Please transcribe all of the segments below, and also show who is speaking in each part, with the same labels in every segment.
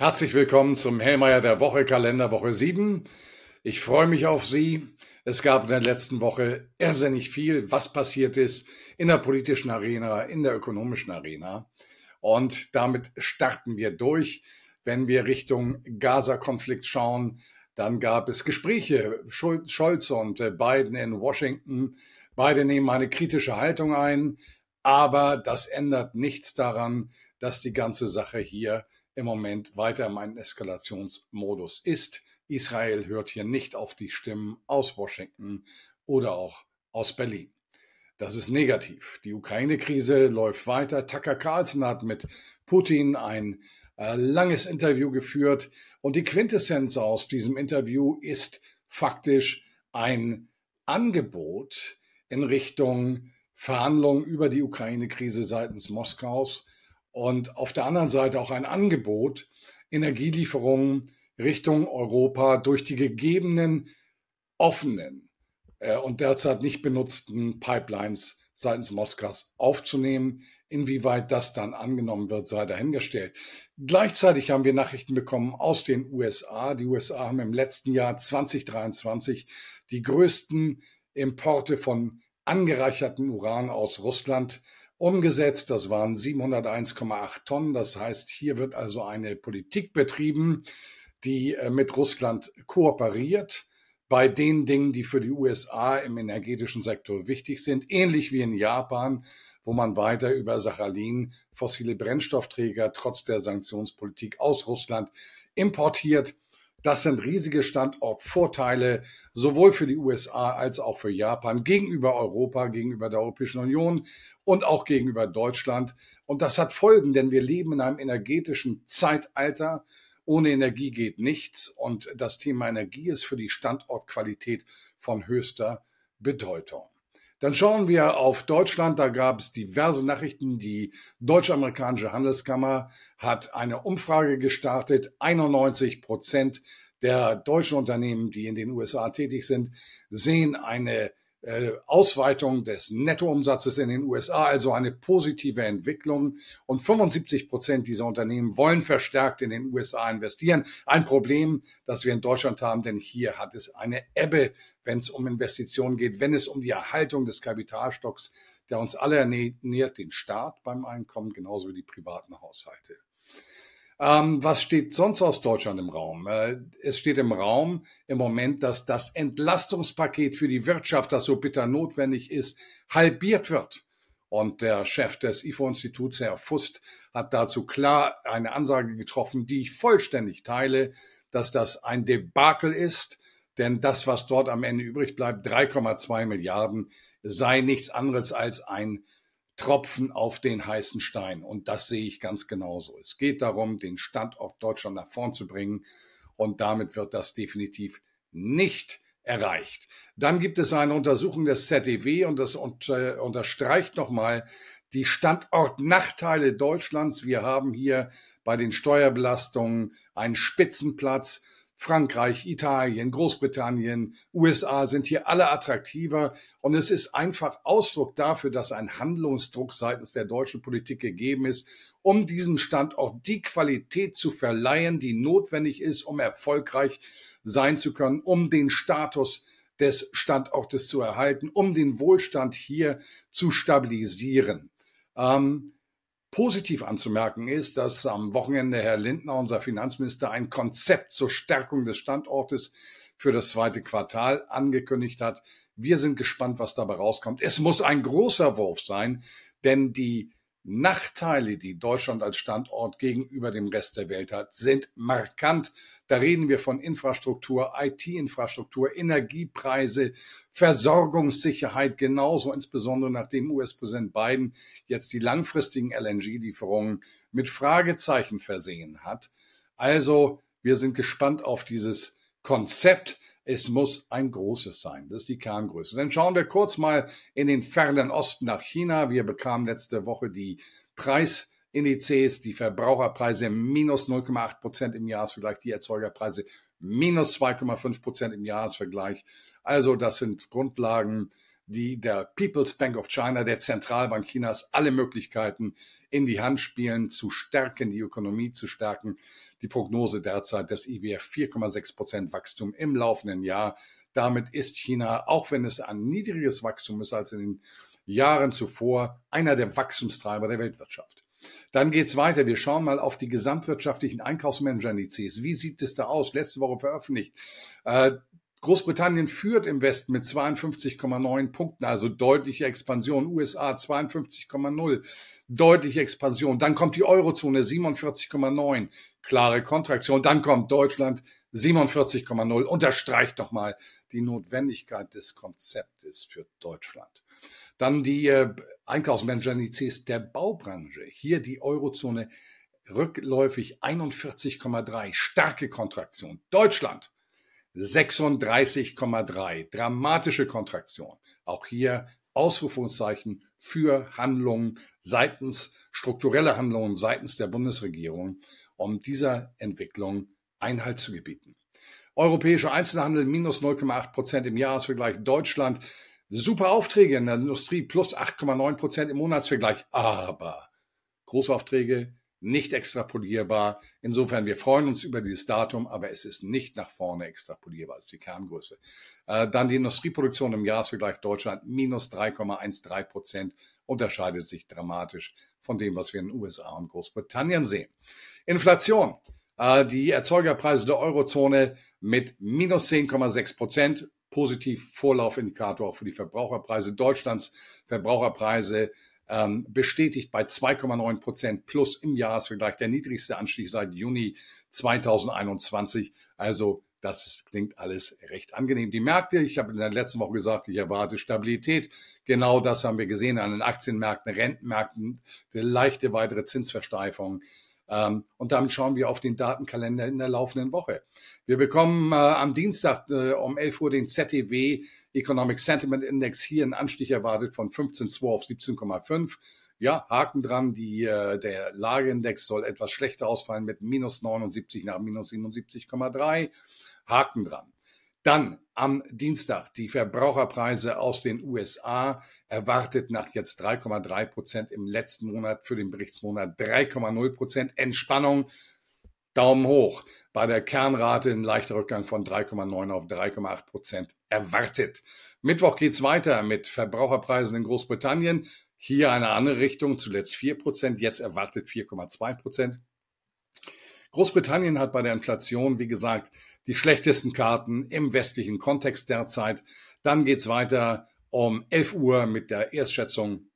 Speaker 1: Herzlich willkommen zum Hellmeier der Woche, Kalenderwoche 7. Ich freue mich auf Sie. Es gab in der letzten Woche irrsinnig viel, was passiert ist in der politischen Arena, in der ökonomischen Arena. Und damit starten wir durch. Wenn wir Richtung Gaza-Konflikt schauen, dann gab es Gespräche. Scholz und Biden in Washington. Beide nehmen eine kritische Haltung ein. Aber das ändert nichts daran, dass die ganze Sache hier im Moment weiter einem Eskalationsmodus ist. Israel hört hier nicht auf die Stimmen aus Washington oder auch aus Berlin. Das ist negativ. Die Ukraine-Krise läuft weiter. Tucker Carlson hat mit Putin ein äh, langes Interview geführt und die Quintessenz aus diesem Interview ist faktisch ein Angebot in Richtung Verhandlungen über die Ukraine-Krise seitens Moskaus und auf der anderen Seite auch ein Angebot, Energielieferungen Richtung Europa durch die gegebenen offenen äh, und derzeit nicht benutzten Pipelines seitens Moskaus aufzunehmen. Inwieweit das dann angenommen wird, sei dahingestellt. Gleichzeitig haben wir Nachrichten bekommen aus den USA. Die USA haben im letzten Jahr 2023 die größten Importe von angereicherten Uran aus Russland umgesetzt. Das waren 701,8 Tonnen. Das heißt, hier wird also eine Politik betrieben, die äh, mit Russland kooperiert bei den Dingen, die für die USA im energetischen Sektor wichtig sind, ähnlich wie in Japan, wo man weiter über Sachalin fossile Brennstoffträger trotz der Sanktionspolitik aus Russland importiert. Das sind riesige Standortvorteile, sowohl für die USA als auch für Japan, gegenüber Europa, gegenüber der Europäischen Union und auch gegenüber Deutschland. Und das hat Folgen, denn wir leben in einem energetischen Zeitalter. Ohne Energie geht nichts. Und das Thema Energie ist für die Standortqualität von höchster Bedeutung. Dann schauen wir auf Deutschland. Da gab es diverse Nachrichten. Die Deutsch-Amerikanische Handelskammer hat eine Umfrage gestartet. 91 Prozent der deutschen Unternehmen, die in den USA tätig sind, sehen eine Ausweitung des Nettoumsatzes in den USA, also eine positive Entwicklung. Und 75 Prozent dieser Unternehmen wollen verstärkt in den USA investieren. Ein Problem, das wir in Deutschland haben, denn hier hat es eine Ebbe, wenn es um Investitionen geht, wenn es um die Erhaltung des Kapitalstocks, der uns alle ernährt, den Staat beim Einkommen, genauso wie die privaten Haushalte. Ähm, was steht sonst aus Deutschland im Raum? Äh, es steht im Raum im Moment, dass das Entlastungspaket für die Wirtschaft, das so bitter notwendig ist, halbiert wird. Und der Chef des IFO-Instituts, Herr Fust, hat dazu klar eine Ansage getroffen, die ich vollständig teile, dass das ein Debakel ist. Denn das, was dort am Ende übrig bleibt, 3,2 Milliarden, sei nichts anderes als ein Tropfen auf den heißen Stein. Und das sehe ich ganz genauso. Es geht darum, den Standort Deutschland nach vorn zu bringen. Und damit wird das definitiv nicht erreicht. Dann gibt es eine Untersuchung des ZDW und das unter, unterstreicht nochmal die Standortnachteile Deutschlands. Wir haben hier bei den Steuerbelastungen einen Spitzenplatz. Frankreich, Italien, Großbritannien, USA sind hier alle attraktiver. Und es ist einfach Ausdruck dafür, dass ein Handlungsdruck seitens der deutschen Politik gegeben ist, um diesem Standort die Qualität zu verleihen, die notwendig ist, um erfolgreich sein zu können, um den Status des Standortes zu erhalten, um den Wohlstand hier zu stabilisieren. Ähm, Positiv anzumerken ist, dass am Wochenende Herr Lindner, unser Finanzminister, ein Konzept zur Stärkung des Standortes für das zweite Quartal angekündigt hat. Wir sind gespannt, was dabei rauskommt. Es muss ein großer Wurf sein, denn die Nachteile, die Deutschland als Standort gegenüber dem Rest der Welt hat, sind markant. Da reden wir von Infrastruktur, IT-Infrastruktur, Energiepreise, Versorgungssicherheit, genauso insbesondere nachdem US-Präsident Biden jetzt die langfristigen LNG-Lieferungen mit Fragezeichen versehen hat. Also, wir sind gespannt auf dieses Konzept. Es muss ein großes sein. Das ist die Kerngröße. Dann schauen wir kurz mal in den fernen Osten nach China. Wir bekamen letzte Woche die Preisindizes, die Verbraucherpreise minus 0,8 Prozent im Jahresvergleich, die Erzeugerpreise minus 2,5 Prozent im Jahresvergleich. Also das sind Grundlagen, die der People's Bank of China, der Zentralbank Chinas, alle Möglichkeiten in die Hand spielen, zu stärken, die Ökonomie zu stärken. Die Prognose derzeit des IWF 4,6 Prozent Wachstum im laufenden Jahr. Damit ist China, auch wenn es ein niedriges Wachstum ist als in den Jahren zuvor, einer der Wachstumstreiber der Weltwirtschaft. Dann geht's weiter. Wir schauen mal auf die gesamtwirtschaftlichen Einkaufsmanager-Indizes. Wie sieht es da aus? Letzte Woche veröffentlicht. Großbritannien führt im Westen mit 52,9 Punkten, also deutliche Expansion. USA 52,0, deutliche Expansion. Dann kommt die Eurozone 47,9, klare Kontraktion. Dann kommt Deutschland 47,0. Unterstreicht nochmal die Notwendigkeit des Konzeptes für Deutschland. Dann die äh, Einkaufsmanager-Indizes der Baubranche. Hier die Eurozone rückläufig 41,3, starke Kontraktion. Deutschland 36,3. Dramatische Kontraktion. Auch hier Ausrufungszeichen für Handlungen seitens, strukturelle Handlungen seitens der Bundesregierung, um dieser Entwicklung Einhalt zu gebieten. Europäischer Einzelhandel minus 0,8 Prozent im Jahresvergleich. Deutschland super Aufträge in der Industrie plus 8,9 Prozent im Monatsvergleich. Aber Großaufträge nicht extrapolierbar. Insofern, wir freuen uns über dieses Datum, aber es ist nicht nach vorne extrapolierbar, ist die Kerngröße. Äh, dann die Industrieproduktion im Jahresvergleich Deutschland minus 3,13 Prozent unterscheidet sich dramatisch von dem, was wir in den USA und Großbritannien sehen. Inflation. Äh, die Erzeugerpreise der Eurozone mit minus 10,6 Prozent positiv Vorlaufindikator auch für die Verbraucherpreise Deutschlands. Verbraucherpreise ähm, bestätigt bei 2,9 Prozent plus im Jahresvergleich der niedrigste Anstieg seit Juni 2021. Also das klingt alles recht angenehm. Die Märkte, ich habe in der letzten Woche gesagt, ich erwarte Stabilität. Genau das haben wir gesehen an den Aktienmärkten, Rentenmärkten, eine leichte weitere Zinsversteifung. Ähm, und damit schauen wir auf den Datenkalender in der laufenden Woche. Wir bekommen äh, am Dienstag äh, um 11 Uhr den ZTW Economic Sentiment Index hier einen Anstieg erwartet von 15,2 auf 17,5. Ja, Haken dran, die, äh, der Lageindex soll etwas schlechter ausfallen mit minus 79 nach minus 77,3. Haken dran. Dann am Dienstag die Verbraucherpreise aus den USA erwartet nach jetzt 3,3 Prozent im letzten Monat für den Berichtsmonat 3,0 Prozent Entspannung. Daumen hoch. Bei der Kernrate ein leichter Rückgang von 3,9 auf 3,8 Prozent erwartet. Mittwoch geht's weiter mit Verbraucherpreisen in Großbritannien. Hier eine andere Richtung, zuletzt 4 Prozent, jetzt erwartet 4,2 Prozent. Großbritannien hat bei der Inflation, wie gesagt, die schlechtesten Karten im westlichen Kontext derzeit. Dann geht's weiter um 11 Uhr mit der Erstschätzung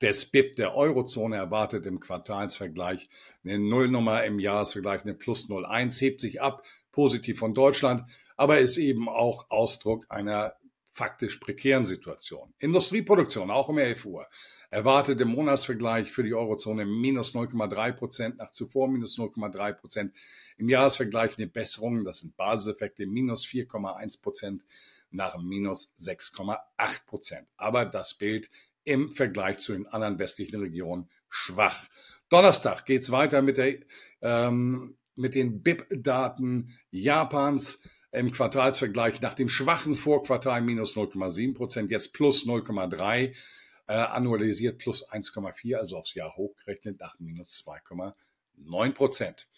Speaker 1: des BIP der Eurozone erwartet im Quartalsvergleich eine Nullnummer, im Jahresvergleich eine Plus 0,1, hebt sich ab, positiv von Deutschland, aber ist eben auch Ausdruck einer faktisch prekären Situation. Industrieproduktion, auch um 11 Uhr, erwartet im Monatsvergleich für die Eurozone minus 0,3 Prozent, nach zuvor minus 0,3 Prozent. Im Jahresvergleich eine Besserung, das sind Basiseffekte, minus 4,1 Prozent nach minus 6,8 Prozent. Aber das Bild im Vergleich zu den anderen westlichen Regionen schwach. Donnerstag geht's weiter mit, der, ähm, mit den BIP-Daten Japans im Quartalsvergleich nach dem schwachen Vorquartal minus 0,7 Prozent, jetzt plus 0,3, äh, annualisiert plus 1,4, also aufs Jahr hochgerechnet nach minus 2,9 Prozent.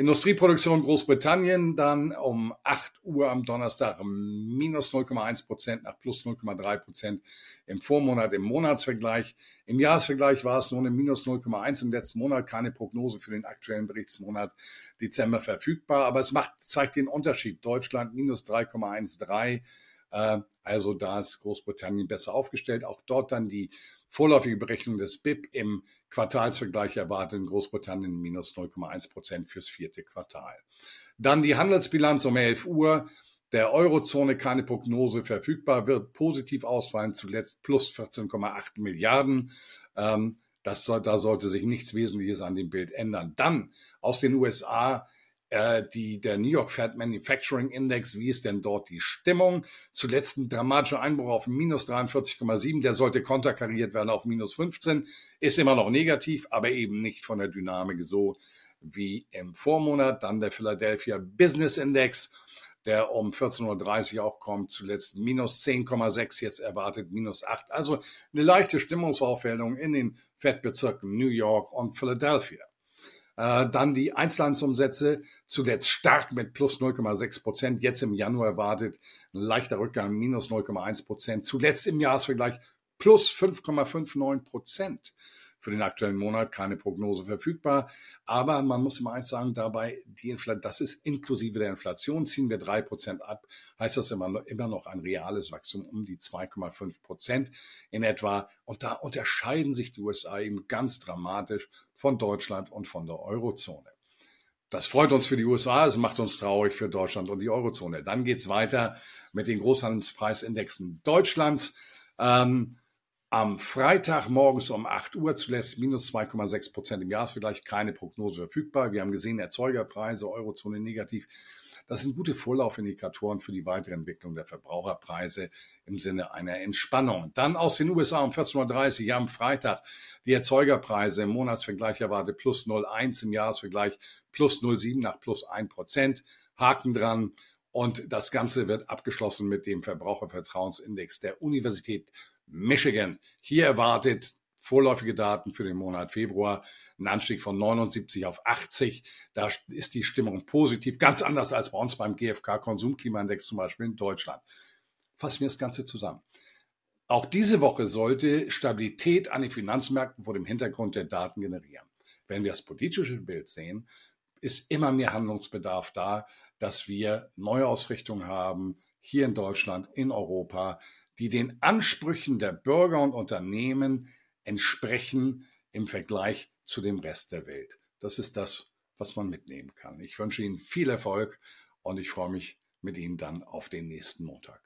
Speaker 1: Industrieproduktion Großbritannien dann um 8 Uhr am Donnerstag minus 0,1 Prozent nach plus 0,3 Prozent im Vormonat im Monatsvergleich. Im Jahresvergleich war es nur eine minus 0,1 im letzten Monat, keine Prognose für den aktuellen Berichtsmonat Dezember verfügbar, aber es macht, zeigt den Unterschied. Deutschland minus 3,13 äh, also da ist Großbritannien besser aufgestellt. Auch dort dann die vorläufige Berechnung des BIP im Quartalsvergleich erwartet in Großbritannien minus 0,1 Prozent fürs vierte Quartal. Dann die Handelsbilanz um 11 Uhr. Der Eurozone keine Prognose verfügbar, wird positiv ausfallen, zuletzt plus 14,8 Milliarden. Ähm, das, da sollte sich nichts Wesentliches an dem Bild ändern. Dann aus den USA äh, die, der New York Fed Manufacturing Index, wie ist denn dort die Stimmung? Zuletzt ein dramatischer Einbruch auf minus 43,7, der sollte konterkariert werden auf minus 15, ist immer noch negativ, aber eben nicht von der Dynamik so wie im Vormonat. Dann der Philadelphia Business Index der um 14.30 Uhr auch kommt, zuletzt minus 10,6, jetzt erwartet minus 8. Also eine leichte Stimmungsaufhellung in den Fettbezirken New York und Philadelphia. Äh, dann die Einzelhandelsumsätze zuletzt stark mit plus 0,6 Prozent. Jetzt im Januar erwartet ein leichter Rückgang minus 0,1 Prozent. Zuletzt im Jahresvergleich plus 5,59 Prozent für den aktuellen Monat keine Prognose verfügbar. Aber man muss immer eins sagen, dabei, die Infl das ist inklusive der Inflation. Ziehen wir drei Prozent ab, heißt das immer noch, immer noch ein reales Wachstum um die 2,5 Prozent in etwa. Und da unterscheiden sich die USA eben ganz dramatisch von Deutschland und von der Eurozone. Das freut uns für die USA, es macht uns traurig für Deutschland und die Eurozone. Dann geht's weiter mit den Großhandelspreisindexen Deutschlands. Ähm, am Freitag morgens um 8 Uhr zuletzt minus 2,6 Prozent im Jahresvergleich, keine Prognose verfügbar. Wir haben gesehen, Erzeugerpreise, Eurozone negativ. Das sind gute Vorlaufindikatoren für die weitere Entwicklung der Verbraucherpreise im Sinne einer Entspannung. Dann aus den USA um 14.30 Uhr am Freitag die Erzeugerpreise im Monatsvergleich erwartet plus 0,1 im Jahresvergleich plus 0,7 nach plus 1 Prozent. Haken dran. Und das Ganze wird abgeschlossen mit dem Verbrauchervertrauensindex der Universität Michigan. Hier erwartet vorläufige Daten für den Monat Februar, ein Anstieg von 79 auf 80. Da ist die Stimmung positiv, ganz anders als bei uns beim GfK Konsumklimaindex zum Beispiel in Deutschland. Fassen wir das Ganze zusammen. Auch diese Woche sollte Stabilität an den Finanzmärkten vor dem Hintergrund der Daten generieren. Wenn wir das politische Bild sehen, ist immer mehr Handlungsbedarf da, dass wir Neuausrichtungen haben, hier in Deutschland, in Europa, die den Ansprüchen der Bürger und Unternehmen entsprechen im Vergleich zu dem Rest der Welt. Das ist das, was man mitnehmen kann. Ich wünsche Ihnen viel Erfolg und ich freue mich mit Ihnen dann auf den nächsten Montag.